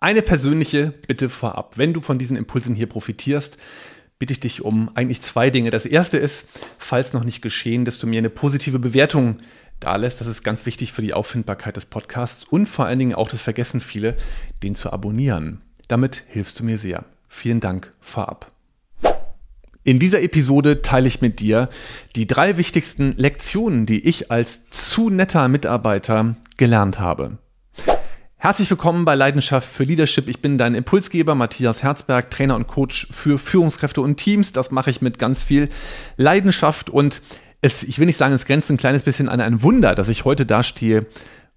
Eine persönliche Bitte vorab. Wenn du von diesen Impulsen hier profitierst, bitte ich dich um eigentlich zwei Dinge. Das erste ist, falls noch nicht geschehen, dass du mir eine positive Bewertung da lässt. Das ist ganz wichtig für die Auffindbarkeit des Podcasts und vor allen Dingen auch, das vergessen viele, den zu abonnieren. Damit hilfst du mir sehr. Vielen Dank vorab. In dieser Episode teile ich mit dir die drei wichtigsten Lektionen, die ich als zu netter Mitarbeiter gelernt habe. Herzlich willkommen bei Leidenschaft für Leadership. Ich bin dein Impulsgeber Matthias Herzberg, Trainer und Coach für Führungskräfte und Teams. Das mache ich mit ganz viel Leidenschaft und es, ich will nicht sagen, es grenzt ein kleines bisschen an ein Wunder, dass ich heute da stehe,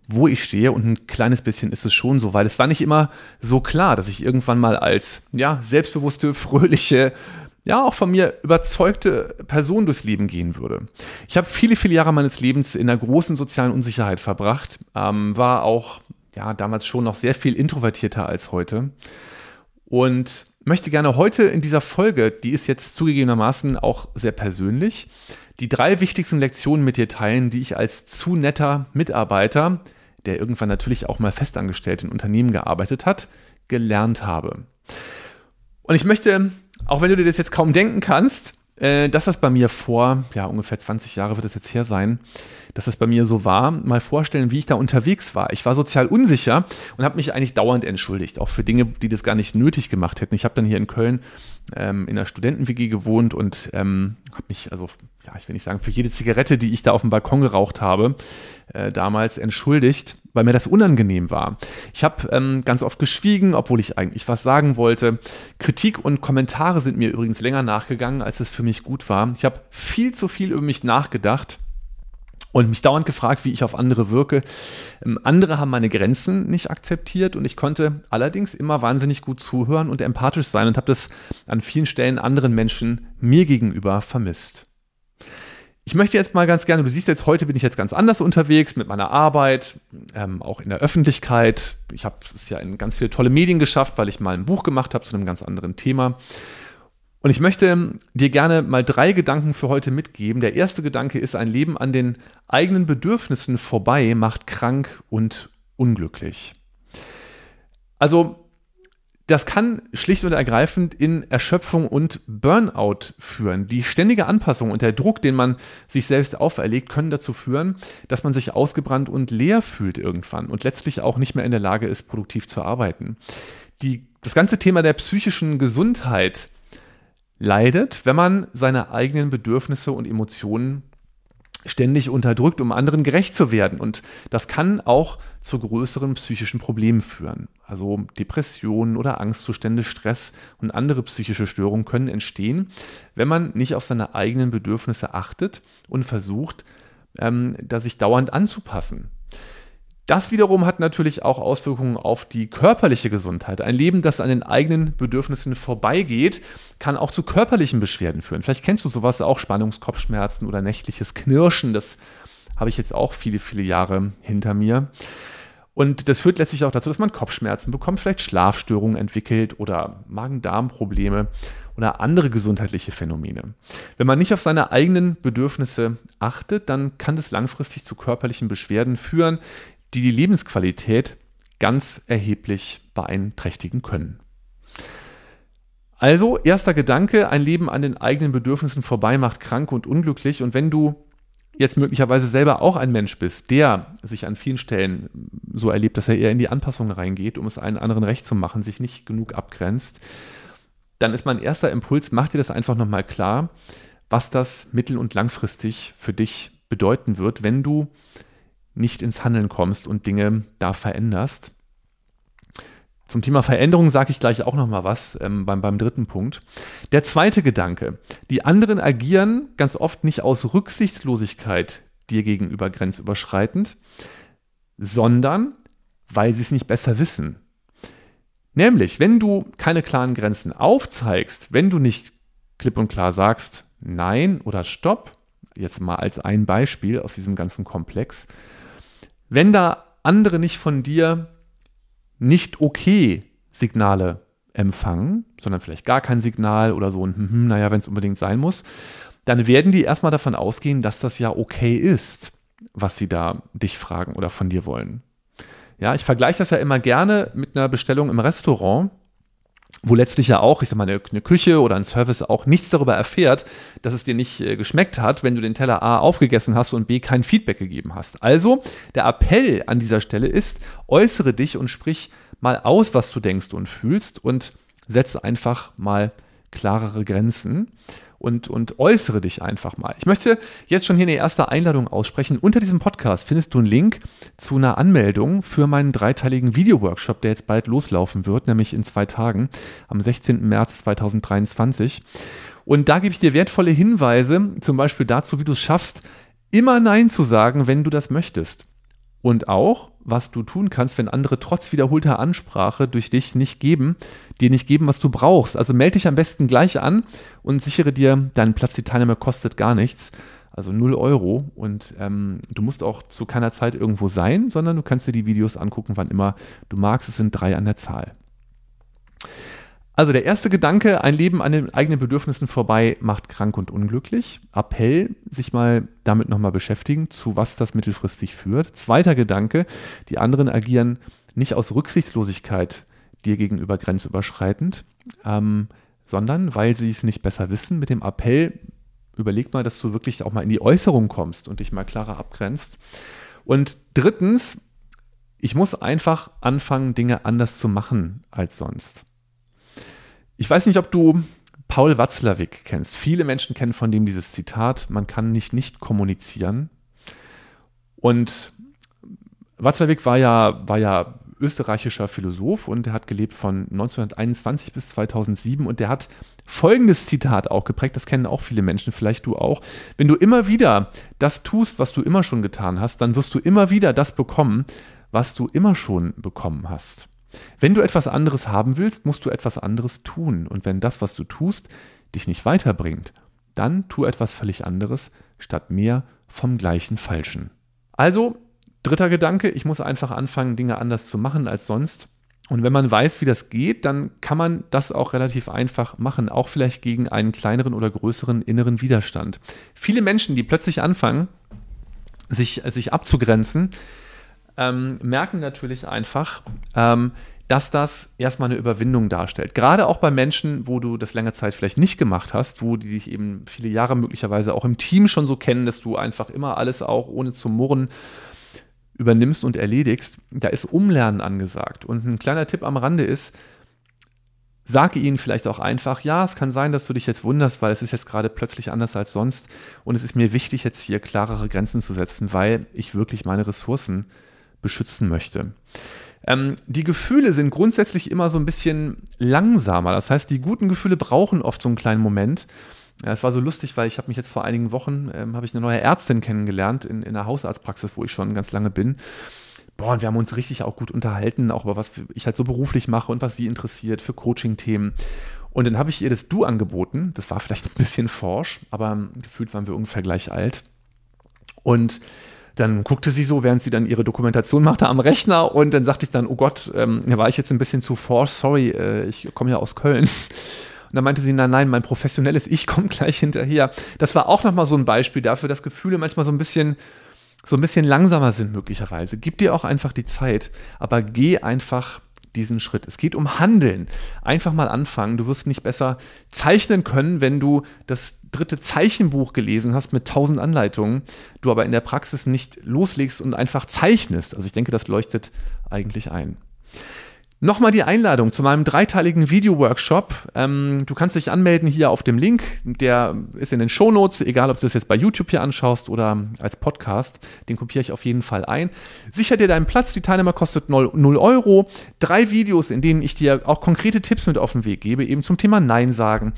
wo ich stehe und ein kleines bisschen ist es schon so, weil es war nicht immer so klar, dass ich irgendwann mal als ja, selbstbewusste, fröhliche, ja, auch von mir überzeugte Person durchs Leben gehen würde. Ich habe viele, viele Jahre meines Lebens in einer großen sozialen Unsicherheit verbracht, ähm, war auch ja, damals schon noch sehr viel introvertierter als heute. Und möchte gerne heute in dieser Folge, die ist jetzt zugegebenermaßen auch sehr persönlich, die drei wichtigsten Lektionen mit dir teilen, die ich als zu netter Mitarbeiter, der irgendwann natürlich auch mal festangestellt in Unternehmen gearbeitet hat, gelernt habe. Und ich möchte, auch wenn du dir das jetzt kaum denken kannst, äh, dass das bei mir vor, ja, ungefähr 20 Jahre wird es jetzt her sein, dass das bei mir so war, mal vorstellen, wie ich da unterwegs war. Ich war sozial unsicher und habe mich eigentlich dauernd entschuldigt, auch für Dinge, die das gar nicht nötig gemacht hätten. Ich habe dann hier in Köln ähm, in einer Studenten-WG gewohnt und ähm, habe mich, also, ja, ich will nicht sagen, für jede Zigarette, die ich da auf dem Balkon geraucht habe, äh, damals entschuldigt, weil mir das unangenehm war. Ich habe ähm, ganz oft geschwiegen, obwohl ich eigentlich was sagen wollte. Kritik und Kommentare sind mir übrigens länger nachgegangen, als es für mich gut war. Ich habe viel zu viel über mich nachgedacht und mich dauernd gefragt, wie ich auf andere wirke. Ähm, andere haben meine Grenzen nicht akzeptiert und ich konnte allerdings immer wahnsinnig gut zuhören und empathisch sein und habe das an vielen Stellen anderen Menschen mir gegenüber vermisst. Ich möchte jetzt mal ganz gerne, du siehst jetzt, heute bin ich jetzt ganz anders unterwegs mit meiner Arbeit, ähm, auch in der Öffentlichkeit. Ich habe es ja in ganz viele tolle Medien geschafft, weil ich mal ein Buch gemacht habe zu einem ganz anderen Thema. Und ich möchte dir gerne mal drei Gedanken für heute mitgeben. Der erste Gedanke ist, ein Leben an den eigenen Bedürfnissen vorbei macht krank und unglücklich. Also, das kann schlicht und ergreifend in Erschöpfung und Burnout führen. Die ständige Anpassung und der Druck, den man sich selbst auferlegt, können dazu führen, dass man sich ausgebrannt und leer fühlt irgendwann und letztlich auch nicht mehr in der Lage ist, produktiv zu arbeiten. Die, das ganze Thema der psychischen Gesundheit leidet, wenn man seine eigenen Bedürfnisse und Emotionen ständig unterdrückt, um anderen gerecht zu werden. Und das kann auch zu größeren psychischen Problemen führen. Also Depressionen oder Angstzustände, Stress und andere psychische Störungen können entstehen, wenn man nicht auf seine eigenen Bedürfnisse achtet und versucht, ähm, da sich dauernd anzupassen. Das wiederum hat natürlich auch Auswirkungen auf die körperliche Gesundheit. Ein Leben, das an den eigenen Bedürfnissen vorbeigeht, kann auch zu körperlichen Beschwerden führen. Vielleicht kennst du sowas auch, Spannungskopfschmerzen oder nächtliches Knirschen. Das habe ich jetzt auch viele, viele Jahre hinter mir. Und das führt letztlich auch dazu, dass man Kopfschmerzen bekommt, vielleicht Schlafstörungen entwickelt oder Magen-Darm-Probleme oder andere gesundheitliche Phänomene. Wenn man nicht auf seine eigenen Bedürfnisse achtet, dann kann das langfristig zu körperlichen Beschwerden führen, die die Lebensqualität ganz erheblich beeinträchtigen können. Also, erster Gedanke, ein Leben an den eigenen Bedürfnissen vorbei macht krank und unglücklich. Und wenn du jetzt möglicherweise selber auch ein Mensch bist, der sich an vielen Stellen so erlebt, dass er eher in die Anpassung reingeht, um es allen anderen recht zu machen, sich nicht genug abgrenzt, dann ist mein erster Impuls, mach dir das einfach nochmal klar, was das mittel- und langfristig für dich bedeuten wird, wenn du nicht ins Handeln kommst und Dinge da veränderst. Zum Thema Veränderung sage ich gleich auch noch mal was ähm, beim, beim dritten Punkt. Der zweite Gedanke. Die anderen agieren ganz oft nicht aus Rücksichtslosigkeit dir gegenüber grenzüberschreitend, sondern weil sie es nicht besser wissen. Nämlich, wenn du keine klaren Grenzen aufzeigst, wenn du nicht klipp und klar sagst, nein oder stopp, jetzt mal als ein Beispiel aus diesem ganzen Komplex, wenn da andere nicht von dir nicht okay Signale empfangen, sondern vielleicht gar kein Signal oder so ein, hm, hm naja, wenn es unbedingt sein muss, dann werden die erstmal davon ausgehen, dass das ja okay ist, was sie da dich fragen oder von dir wollen. Ja, ich vergleiche das ja immer gerne mit einer Bestellung im Restaurant wo letztlich ja auch, ich sag mal, eine, eine, Küche oder ein Service auch nichts darüber erfährt, dass es dir nicht äh, geschmeckt hat, wenn du den Teller A aufgegessen hast und B kein Feedback gegeben hast. Also, der Appell an dieser Stelle ist, äußere dich und sprich mal aus, was du denkst und fühlst und setze einfach mal klarere Grenzen und, und äußere dich einfach mal. Ich möchte jetzt schon hier eine erste Einladung aussprechen. Unter diesem Podcast findest du einen Link zu einer Anmeldung für meinen dreiteiligen Video-Workshop, der jetzt bald loslaufen wird, nämlich in zwei Tagen, am 16. März 2023. Und da gebe ich dir wertvolle Hinweise, zum Beispiel dazu, wie du es schaffst, immer Nein zu sagen, wenn du das möchtest. Und auch, was du tun kannst, wenn andere trotz wiederholter Ansprache durch dich nicht geben, dir nicht geben, was du brauchst. Also melde dich am besten gleich an und sichere dir deinen Platz. Die Teilnahme kostet gar nichts, also 0 Euro. Und ähm, du musst auch zu keiner Zeit irgendwo sein, sondern du kannst dir die Videos angucken, wann immer du magst. Es sind drei an der Zahl. Also der erste Gedanke, ein Leben an den eigenen Bedürfnissen vorbei macht krank und unglücklich. Appell, sich mal damit nochmal beschäftigen, zu was das mittelfristig führt. Zweiter Gedanke, die anderen agieren nicht aus Rücksichtslosigkeit dir gegenüber grenzüberschreitend, ähm, sondern weil sie es nicht besser wissen. Mit dem Appell, überleg mal, dass du wirklich auch mal in die Äußerung kommst und dich mal klarer abgrenzt. Und drittens, ich muss einfach anfangen, Dinge anders zu machen als sonst. Ich weiß nicht, ob du Paul Watzlawick kennst. Viele Menschen kennen von dem dieses Zitat, man kann nicht nicht kommunizieren. Und Watzlawick war ja, war ja österreichischer Philosoph und er hat gelebt von 1921 bis 2007 und der hat folgendes Zitat auch geprägt, das kennen auch viele Menschen, vielleicht du auch. Wenn du immer wieder das tust, was du immer schon getan hast, dann wirst du immer wieder das bekommen, was du immer schon bekommen hast. Wenn du etwas anderes haben willst, musst du etwas anderes tun. Und wenn das, was du tust, dich nicht weiterbringt, dann tu etwas völlig anderes, statt mehr vom gleichen Falschen. Also, dritter Gedanke, ich muss einfach anfangen, Dinge anders zu machen als sonst. Und wenn man weiß, wie das geht, dann kann man das auch relativ einfach machen, auch vielleicht gegen einen kleineren oder größeren inneren Widerstand. Viele Menschen, die plötzlich anfangen, sich, sich abzugrenzen, ähm, merken natürlich einfach, ähm, dass das erstmal eine Überwindung darstellt. Gerade auch bei Menschen, wo du das lange Zeit vielleicht nicht gemacht hast, wo die dich eben viele Jahre möglicherweise auch im Team schon so kennen, dass du einfach immer alles auch ohne zu murren übernimmst und erledigst, da ist Umlernen angesagt. Und ein kleiner Tipp am Rande ist, sage ihnen vielleicht auch einfach, ja, es kann sein, dass du dich jetzt wunderst, weil es ist jetzt gerade plötzlich anders als sonst und es ist mir wichtig, jetzt hier klarere Grenzen zu setzen, weil ich wirklich meine Ressourcen beschützen möchte. Ähm, die Gefühle sind grundsätzlich immer so ein bisschen langsamer. Das heißt, die guten Gefühle brauchen oft so einen kleinen Moment. Ja, es war so lustig, weil ich habe mich jetzt vor einigen Wochen, ähm, habe ich eine neue Ärztin kennengelernt in, in der Hausarztpraxis, wo ich schon ganz lange bin. Boah, und wir haben uns richtig auch gut unterhalten, auch über was ich halt so beruflich mache und was sie interessiert für Coaching-Themen. Und dann habe ich ihr das Du angeboten. Das war vielleicht ein bisschen forsch, aber gefühlt waren wir ungefähr gleich alt. Und dann guckte sie so, während sie dann ihre Dokumentation machte am Rechner und dann sagte ich dann, oh Gott, ähm, da war ich jetzt ein bisschen zu forsch, sorry, äh, ich komme ja aus Köln. Und dann meinte sie, nein, nein, mein professionelles Ich kommt gleich hinterher. Das war auch nochmal so ein Beispiel dafür, dass Gefühle manchmal so ein bisschen so ein bisschen langsamer sind möglicherweise. Gib dir auch einfach die Zeit, aber geh einfach diesen Schritt. Es geht um Handeln. Einfach mal anfangen. Du wirst nicht besser zeichnen können, wenn du das dritte Zeichenbuch gelesen hast mit tausend Anleitungen, du aber in der Praxis nicht loslegst und einfach zeichnest. Also ich denke, das leuchtet eigentlich ein. Nochmal die Einladung zu meinem dreiteiligen Video-Workshop. Ähm, du kannst dich anmelden hier auf dem Link. Der ist in den Shownotes, egal ob du das jetzt bei YouTube hier anschaust oder als Podcast. Den kopiere ich auf jeden Fall ein. Sicher dir deinen Platz. Die Teilnehmer kostet 0, 0 Euro. Drei Videos, in denen ich dir auch konkrete Tipps mit auf den Weg gebe, eben zum Thema Nein sagen.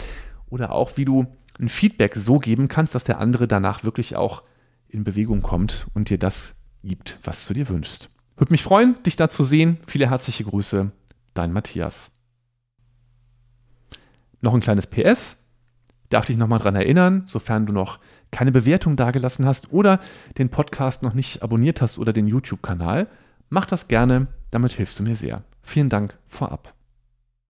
Oder auch, wie du ein Feedback so geben kannst, dass der andere danach wirklich auch in Bewegung kommt und dir das gibt, was du dir wünschst. Würde mich freuen, dich da zu sehen. Viele herzliche Grüße, dein Matthias. Noch ein kleines PS. Darf dich nochmal dran erinnern, sofern du noch keine Bewertung dagelassen hast oder den Podcast noch nicht abonniert hast oder den YouTube-Kanal, mach das gerne, damit hilfst du mir sehr. Vielen Dank vorab.